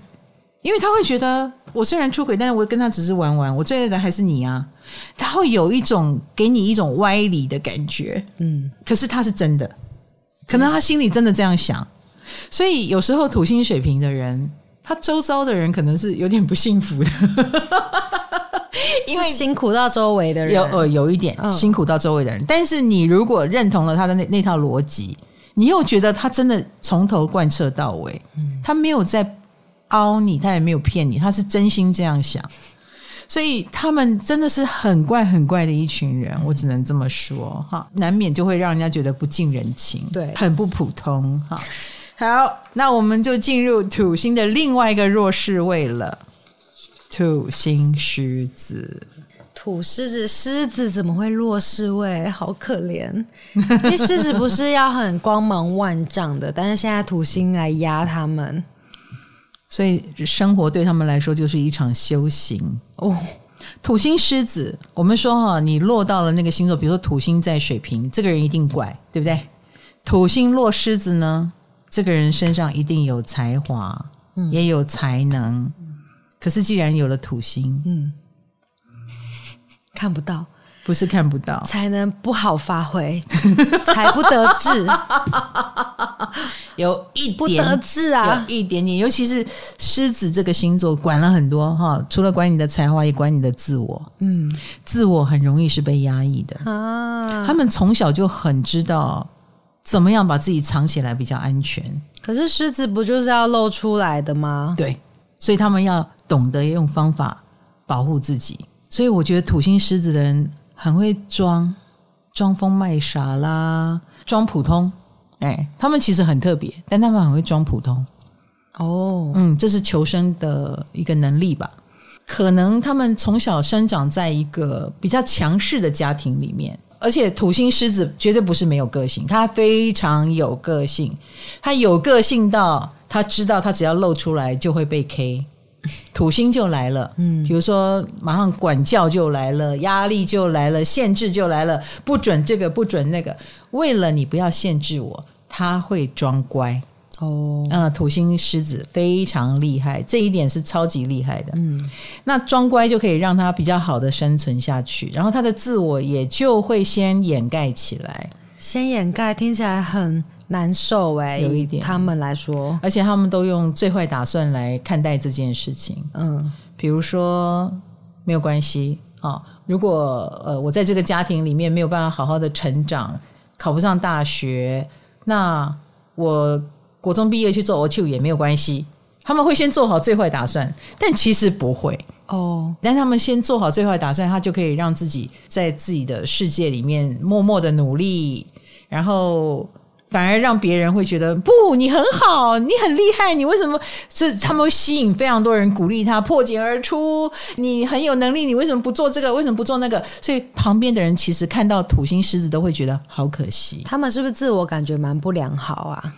因为他会觉得，我虽然出轨，但是我跟他只是玩玩，我最爱的还是你啊。他会有一种给你一种歪理的感觉，嗯，可是他是真的，可能他心里真的这样想。所以有时候土星水平的人，他周遭的人可能是有点不幸福的，因为辛苦到周围的人，有呃有一点辛苦到周围的人。但是你如果认同了他的那那套逻辑，你又觉得他真的从头贯彻到尾，他没有在。凹你，他也没有骗你，他是真心这样想，所以他们真的是很怪很怪的一群人，我只能这么说哈，难免就会让人家觉得不近人情，对，很不普通哈。好，那我们就进入土星的另外一个弱势位了，土星狮子，土狮子，狮子怎么会弱势位？好可怜，因为狮子不是要很光芒万丈的，但是现在土星来压他们。所以生活对他们来说就是一场修行哦。土星狮子，我们说哈，你落到了那个星座，比如说土星在水瓶，这个人一定怪，对不对？土星落狮子呢，这个人身上一定有才华，嗯，也有才能。嗯，可是既然有了土星，嗯，看不到，不是看不到，才能不好发挥，才不得志，有一点不得志啊，有一点点，尤其是狮子这个星座，管了很多哈，除了管你的才华，也管你的自我。嗯，自我很容易是被压抑的啊。他们从小就很知道怎么样把自己藏起来比较安全。可是狮子不就是要露出来的吗？对，所以他们要懂得用方法保护自己。所以我觉得土星狮子的人。很会装，装疯卖傻啦，装普通，哎，他们其实很特别，但他们很会装普通。哦，嗯，这是求生的一个能力吧？可能他们从小生长在一个比较强势的家庭里面，而且土星狮子绝对不是没有个性，他非常有个性，他有个性到他知道他只要露出来就会被 K。土星就来了，嗯，比如说马上管教就来了，压力就来了，限制就来了，不准这个，不准那个，为了你不要限制我，他会装乖。哦，嗯，土星狮子非常厉害，这一点是超级厉害的，嗯，那装乖就可以让他比较好的生存下去，然后他的自我也就会先掩盖起来，先掩盖听起来很。难受哎、欸，有一点，他们来说，而且他们都用最坏打算来看待这件事情。嗯，比如说没有关系啊，如果呃我在这个家庭里面没有办法好好的成长，考不上大学，那我国中毕业去做 OQ 也没有关系。他们会先做好最坏打算，但其实不会哦。但他们先做好最坏打算，他就可以让自己在自己的世界里面默默的努力，然后。反而让别人会觉得不，你很好，你很厉害，你为什么？所以他们会吸引非常多人鼓励他破茧而出。你很有能力，你为什么不做这个？为什么不做那个？所以旁边的人其实看到土星狮子都会觉得好可惜。他们是不是自我感觉蛮不良好啊？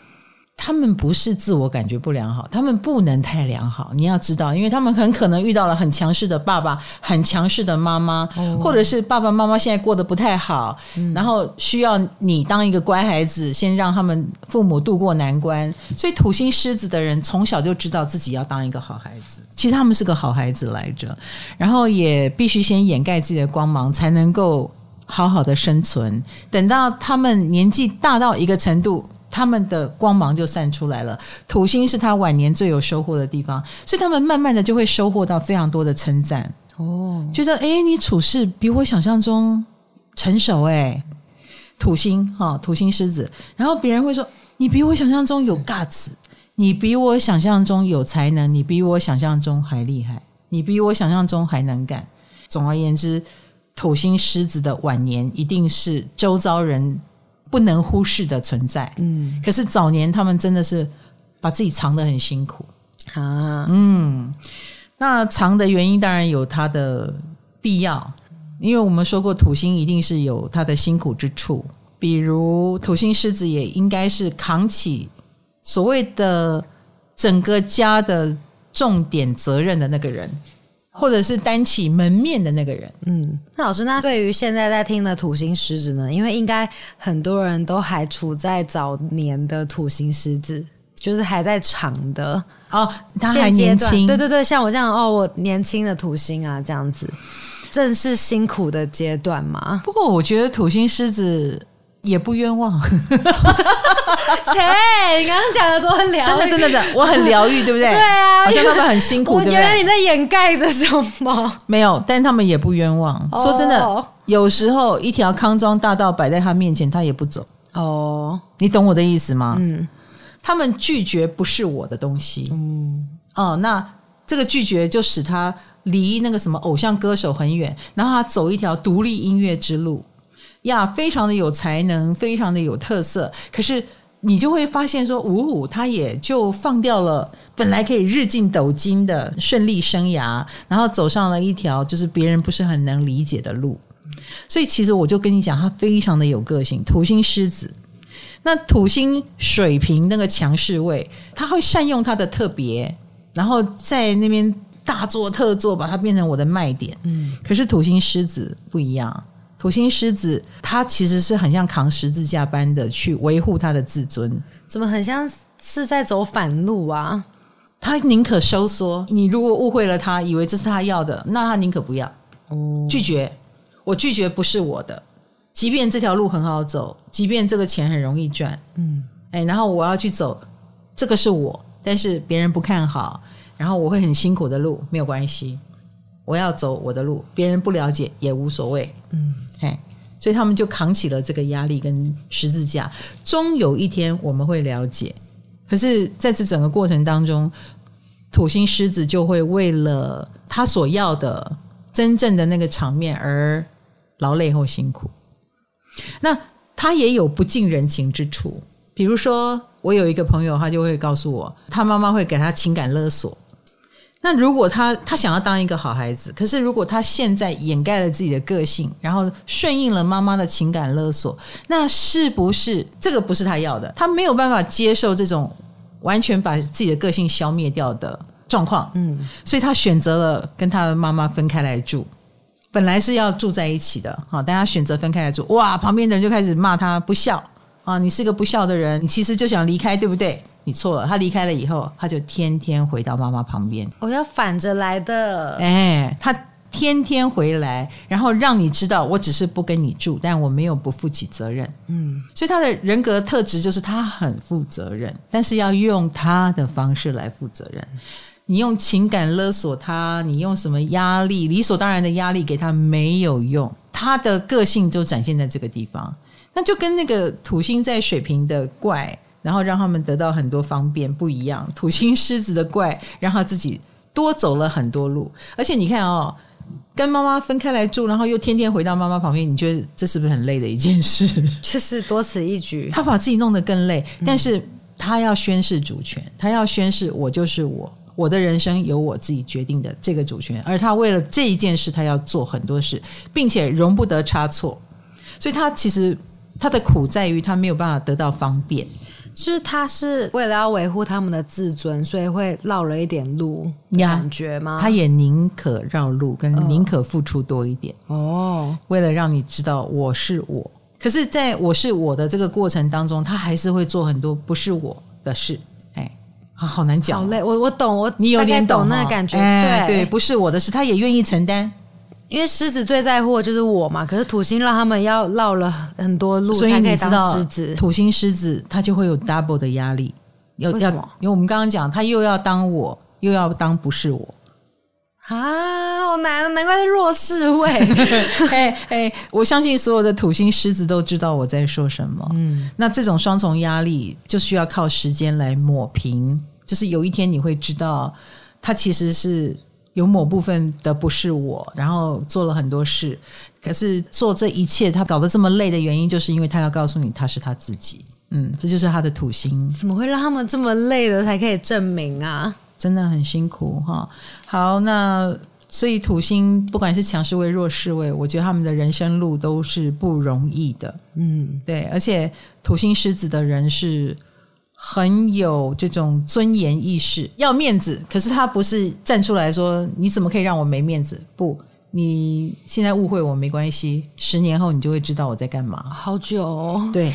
他们不是自我感觉不良好，他们不能太良好。你要知道，因为他们很可能遇到了很强势的爸爸、很强势的妈妈，哦、或者是爸爸妈妈现在过得不太好，嗯、然后需要你当一个乖孩子，先让他们父母渡过难关。所以土星狮子的人从小就知道自己要当一个好孩子。其实他们是个好孩子来着，然后也必须先掩盖自己的光芒，才能够好好的生存。等到他们年纪大到一个程度。他们的光芒就散出来了。土星是他晚年最有收获的地方，所以他们慢慢的就会收获到非常多的称赞。哦，觉得诶，你处事比我想象中成熟诶。土星哈，土星狮子，然后别人会说你比我想象中有 guts，你比我想象中有才能，你比我想象中还厉害，你比我想象中还能干。总而言之，土星狮子的晚年一定是周遭人。不能忽视的存在，嗯，可是早年他们真的是把自己藏得很辛苦。啊，嗯，那藏的原因当然有它的必要，因为我们说过土星一定是有它的辛苦之处，比如土星狮子也应该是扛起所谓的整个家的重点责任的那个人。或者是担起门面的那个人，嗯，那老师，那对于现在在听的土星狮子呢？因为应该很多人都还处在早年的土星狮子，就是还在长的哦，他还年轻，对对对，像我这样哦，我年轻的土星啊，这样子，正是辛苦的阶段嘛。不过我觉得土星狮子。也不冤枉，切！你刚刚讲的都很疗愈，真的真的真的，我很疗愈，对不对？对啊，好像他们很辛苦，对不对？原来你在掩盖着什么？没有，但他们也不冤枉。说真的，有时候一条康庄大道摆在他面前，他也不走。哦，你懂我的意思吗？嗯，他们拒绝不是我的东西。嗯，哦，那这个拒绝就使他离那个什么偶像歌手很远，然后他走一条独立音乐之路。呀，非常的有才能，非常的有特色。可是你就会发现说，五五，他也就放掉了本来可以日进斗金的顺利生涯，然后走上了一条就是别人不是很能理解的路。所以其实我就跟你讲，他非常的有个性。土星狮子，那土星水瓶那个强势位，他会善用他的特别，然后在那边大做特做，把它变成我的卖点。嗯，可是土星狮子不一样。土星狮子，他其实是很像扛十字架般的去维护他的自尊，怎么很像是在走反路啊？他宁可收缩。你如果误会了他，以为这是他要的，那他宁可不要，哦，拒绝。我拒绝不是我的，即便这条路很好走，即便这个钱很容易赚，嗯，哎，然后我要去走，这个是我，但是别人不看好，然后我会很辛苦的路，没有关系，我要走我的路，别人不了解也无所谓，嗯，嘿，所以他们就扛起了这个压力跟十字架，终有一天我们会了解，可是在这整个过程当中，土星狮子就会为了他所要的真正的那个场面而。劳累或辛苦，那他也有不近人情之处。比如说，我有一个朋友，他就会告诉我，他妈妈会给他情感勒索。那如果他他想要当一个好孩子，可是如果他现在掩盖了自己的个性，然后顺应了妈妈的情感勒索，那是不是这个不是他要的？他没有办法接受这种完全把自己的个性消灭掉的状况。嗯，所以他选择了跟他的妈妈分开来住。本来是要住在一起的，好，大家选择分开来住，哇，旁边的人就开始骂他不孝啊，你是个不孝的人，你其实就想离开，对不对？你错了，他离开了以后，他就天天回到妈妈旁边。我要反着来的，哎，他天天回来，然后让你知道，我只是不跟你住，但我没有不负起责任，嗯，所以他的人格特质就是他很负责任，但是要用他的方式来负责任。你用情感勒索他，你用什么压力，理所当然的压力给他没有用，他的个性就展现在这个地方。那就跟那个土星在水瓶的怪，然后让他们得到很多方便不一样。土星狮子的怪，让他自己多走了很多路。而且你看哦，跟妈妈分开来住，然后又天天回到妈妈旁边，你觉得这是不是很累的一件事？这是多此一举。他把自己弄得更累，但是他要宣誓主权，他要宣誓我就是我。我的人生由我自己决定的这个主权，而他为了这一件事，他要做很多事，并且容不得差错，所以他其实他的苦在于他没有办法得到方便，就是他是为了要维护他们的自尊，所以会绕了一点路，感觉吗？他也宁可绕路，跟宁可付出多一点哦，为了让你知道我是我。可是，在我是我的这个过程当中，他还是会做很多不是我的事。啊，好难讲，好累。我我懂，我你有点懂，懂那个感觉。哎、对，对，不是我的事，他也愿意承担。因为狮子最在乎的就是我嘛。可是土星让他们要绕了很多路，所以你知道，狮子土星狮子他就会有 double 的压力。有要，因为我们刚刚讲，他又要当我，又要当不是我。啊，好难，难怪是弱势位。哎哎，我相信所有的土星狮子都知道我在说什么。嗯，那这种双重压力就需要靠时间来抹平。就是有一天你会知道，它其实是有某部分的不是我，然后做了很多事。可是做这一切他搞得这么累的原因，就是因为他要告诉你他是他自己。嗯，这就是他的土星。怎么会让他们这么累的才可以证明啊？真的很辛苦哈。好，那所以土星不管是强势位、弱势位，我觉得他们的人生路都是不容易的。嗯，对，而且土星狮子的人是很有这种尊严意识，要面子，可是他不是站出来说你怎么可以让我没面子？不。你现在误会我没关系，十年后你就会知道我在干嘛。好久哦，对，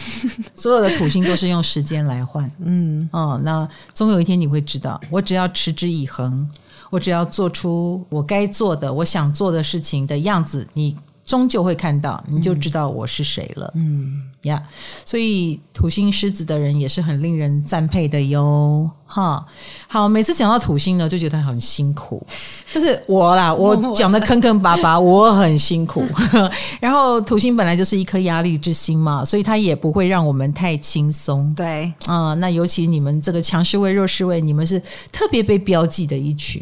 所有的土星都是用时间来换。嗯，哦，那总有一天你会知道，我只要持之以恒，我只要做出我该做的、我想做的事情的样子，你。终究会看到，你就知道我是谁了。嗯呀，yeah, 所以土星狮子的人也是很令人赞佩的哟。哈，好，每次讲到土星呢，就觉得很辛苦。就是我啦，我讲的坑坑巴巴，我很辛苦。然后土星本来就是一颗压力之星嘛，所以它也不会让我们太轻松。对啊，那尤其你们这个强势位、弱势位，你们是特别被标记的一群。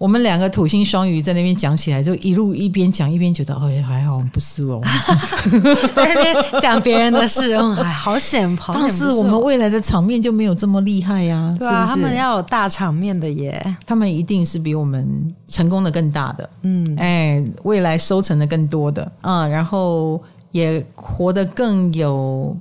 我们两个土星双鱼在那边讲起来，就一路一边讲一边觉得，哎，还好不是哦，在那边讲别人的事，嗯，还好险，好险。但是我们未来的场面就没有这么厉害呀，对啊，他们要有大场面的耶，他们一定是比我们成功的更大的，嗯，哎，未来收成的更多的，啊，然后也活得更有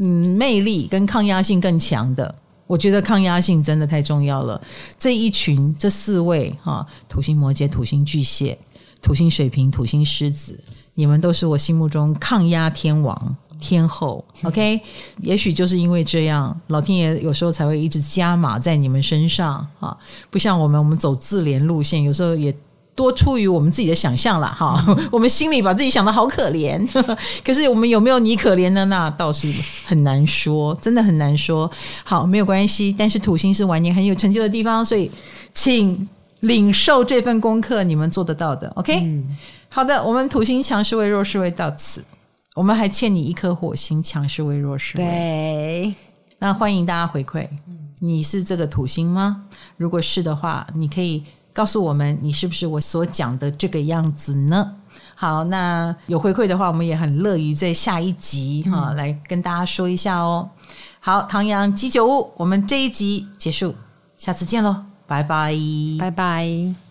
嗯魅力跟抗压性更强的。我觉得抗压性真的太重要了。这一群这四位哈，土星摩羯、土星巨蟹、土星水瓶、土星狮子，你们都是我心目中抗压天王天后。OK，也许就是因为这样，老天爷有时候才会一直加码在你们身上啊。不像我们，我们走自怜路线，有时候也。多出于我们自己的想象了哈。我们心里把自己想的好可怜，可是我们有没有你可怜呢？那倒是很难说，真的很难说。好，没有关系，但是土星是晚年很有成就的地方，所以请领受这份功课，你们做得到的。OK，、嗯、好的，我们土星强势位弱势位到此，我们还欠你一颗火星强势位弱势位。对，那欢迎大家回馈。你是这个土星吗？如果是的话，你可以告诉我们，你是不是我所讲的这个样子呢？好，那有回馈的话，我们也很乐于在下一集哈、嗯、来跟大家说一下哦。好，唐阳鸡酒屋，我们这一集结束，下次见喽，拜拜，拜拜。